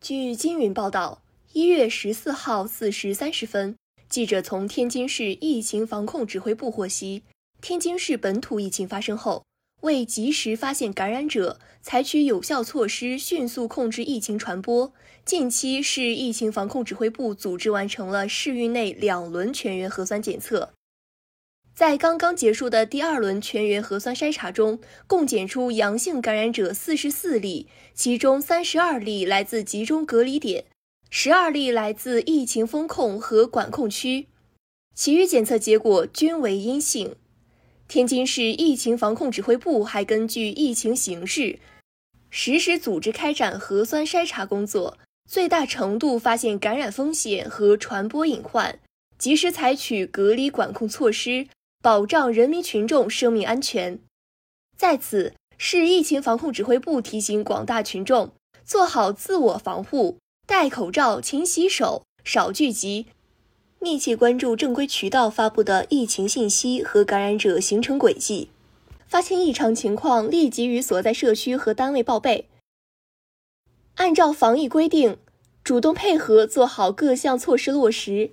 据金云报道，一月十四号四时三十分，记者从天津市疫情防控指挥部获悉，天津市本土疫情发生后，为及时发现感染者，采取有效措施，迅速控制疫情传播。近期，市疫情防控指挥部组织完成了市域内两轮全员核酸检测。在刚刚结束的第二轮全员核酸筛查中，共检出阳性感染者四十四例，其中三十二例来自集中隔离点，十二例来自疫情风控和管控区，其余检测结果均为阴性。天津市疫情防控指挥部还根据疫情形势，实时组织开展核酸筛查工作，最大程度发现感染风险和传播隐患，及时采取隔离管控措施。保障人民群众生命安全。在此，市疫情防控指挥部提醒广大群众做好自我防护，戴口罩、勤洗手、少聚集，密切关注正规渠道发布的疫情信息和感染者行程轨迹。发现异常情况，立即与所在社区和单位报备，按照防疫规定，主动配合做好各项措施落实。